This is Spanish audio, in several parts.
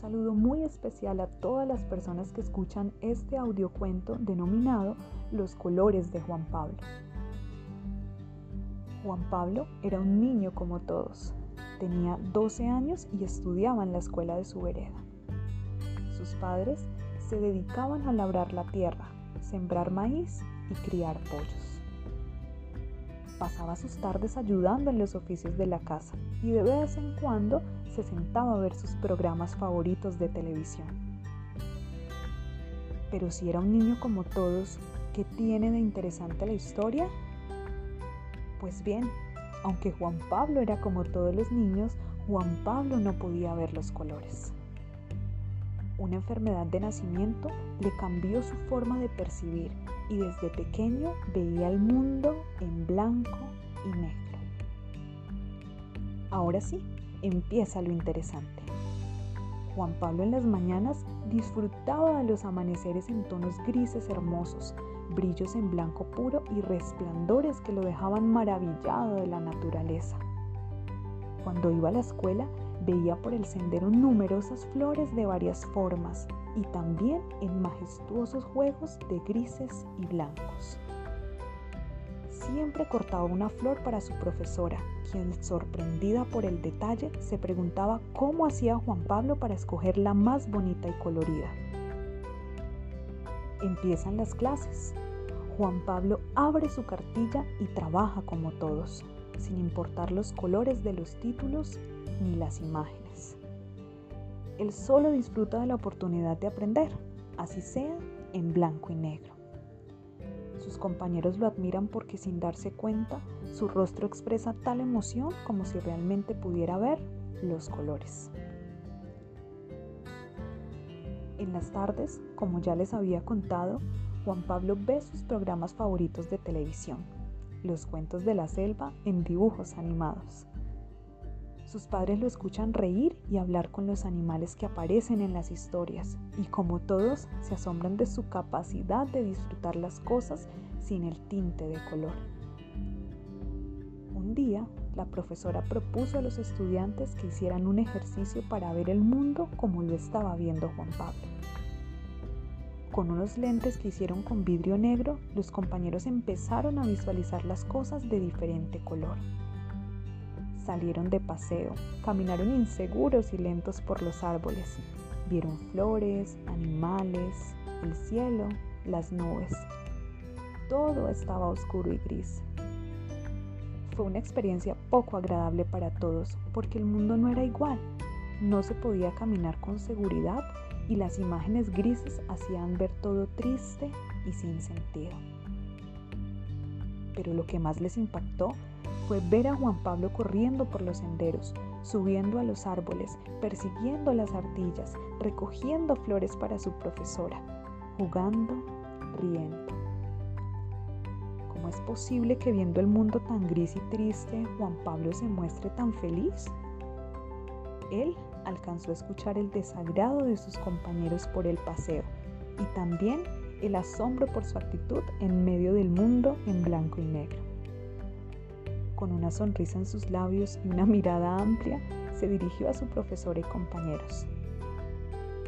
saludo muy especial a todas las personas que escuchan este audiocuento denominado Los colores de Juan Pablo. Juan Pablo era un niño como todos. Tenía 12 años y estudiaba en la escuela de su vereda. Sus padres se dedicaban a labrar la tierra, sembrar maíz y criar pollos. Pasaba sus tardes ayudando en los oficios de la casa y de vez en cuando se sentaba a ver sus programas favoritos de televisión. Pero si era un niño como todos, ¿qué tiene de interesante la historia? Pues bien, aunque Juan Pablo era como todos los niños, Juan Pablo no podía ver los colores. Una enfermedad de nacimiento le cambió su forma de percibir y desde pequeño veía el mundo en blanco y negro. Ahora sí, empieza lo interesante. Juan Pablo en las mañanas disfrutaba de los amaneceres en tonos grises hermosos, brillos en blanco puro y resplandores que lo dejaban maravillado de la naturaleza. Cuando iba a la escuela, veía por el sendero numerosas flores de varias formas y también en majestuosos juegos de grises y blancos siempre cortaba una flor para su profesora, quien sorprendida por el detalle se preguntaba cómo hacía Juan Pablo para escoger la más bonita y colorida. Empiezan las clases. Juan Pablo abre su cartilla y trabaja como todos, sin importar los colores de los títulos ni las imágenes. Él solo disfruta de la oportunidad de aprender, así sea en blanco y negro. Sus compañeros lo admiran porque sin darse cuenta, su rostro expresa tal emoción como si realmente pudiera ver los colores. En las tardes, como ya les había contado, Juan Pablo ve sus programas favoritos de televisión, los cuentos de la selva en dibujos animados. Sus padres lo escuchan reír y hablar con los animales que aparecen en las historias y como todos se asombran de su capacidad de disfrutar las cosas sin el tinte de color. Un día, la profesora propuso a los estudiantes que hicieran un ejercicio para ver el mundo como lo estaba viendo Juan Pablo. Con unos lentes que hicieron con vidrio negro, los compañeros empezaron a visualizar las cosas de diferente color salieron de paseo, caminaron inseguros y lentos por los árboles. Vieron flores, animales, el cielo, las nubes. Todo estaba oscuro y gris. Fue una experiencia poco agradable para todos porque el mundo no era igual. No se podía caminar con seguridad y las imágenes grises hacían ver todo triste y sin sentido. Pero lo que más les impactó fue ver a Juan Pablo corriendo por los senderos, subiendo a los árboles, persiguiendo las ardillas, recogiendo flores para su profesora, jugando, riendo. ¿Cómo es posible que viendo el mundo tan gris y triste, Juan Pablo se muestre tan feliz? Él alcanzó a escuchar el desagrado de sus compañeros por el paseo y también el asombro por su actitud en medio del mundo en blanco y negro con una sonrisa en sus labios y una mirada amplia, se dirigió a su profesor y compañeros.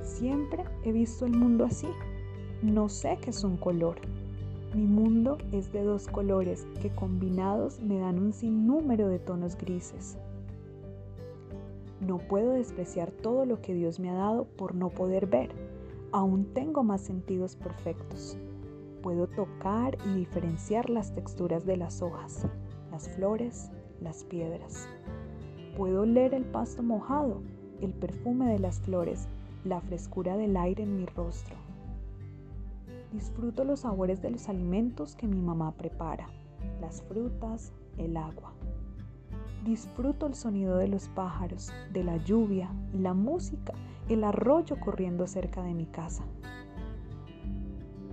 Siempre he visto el mundo así. No sé qué es un color. Mi mundo es de dos colores que combinados me dan un sinnúmero de tonos grises. No puedo despreciar todo lo que Dios me ha dado por no poder ver. Aún tengo más sentidos perfectos. Puedo tocar y diferenciar las texturas de las hojas, las flores, las piedras. Puedo oler el pasto mojado, el perfume de las flores, la frescura del aire en mi rostro. Disfruto los sabores de los alimentos que mi mamá prepara, las frutas, el agua. Disfruto el sonido de los pájaros, de la lluvia, la música, el arroyo corriendo cerca de mi casa.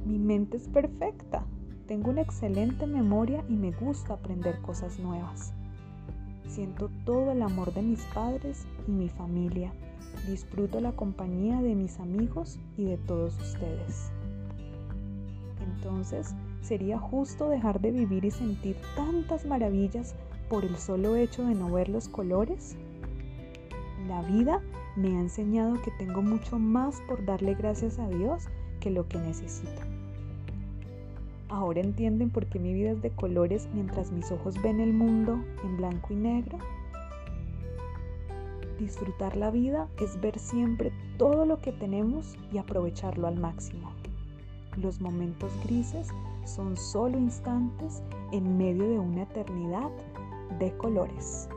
Mi mente es perfecta, tengo una excelente memoria y me gusta aprender cosas nuevas. Siento todo el amor de mis padres y mi familia. Disfruto la compañía de mis amigos y de todos ustedes. Entonces, ¿sería justo dejar de vivir y sentir tantas maravillas por el solo hecho de no ver los colores? La vida me ha enseñado que tengo mucho más por darle gracias a Dios que lo que necesito. Ahora entienden por qué mi vida es de colores mientras mis ojos ven el mundo en blanco y negro. Disfrutar la vida es ver siempre todo lo que tenemos y aprovecharlo al máximo. Los momentos grises son solo instantes en medio de una eternidad de colores.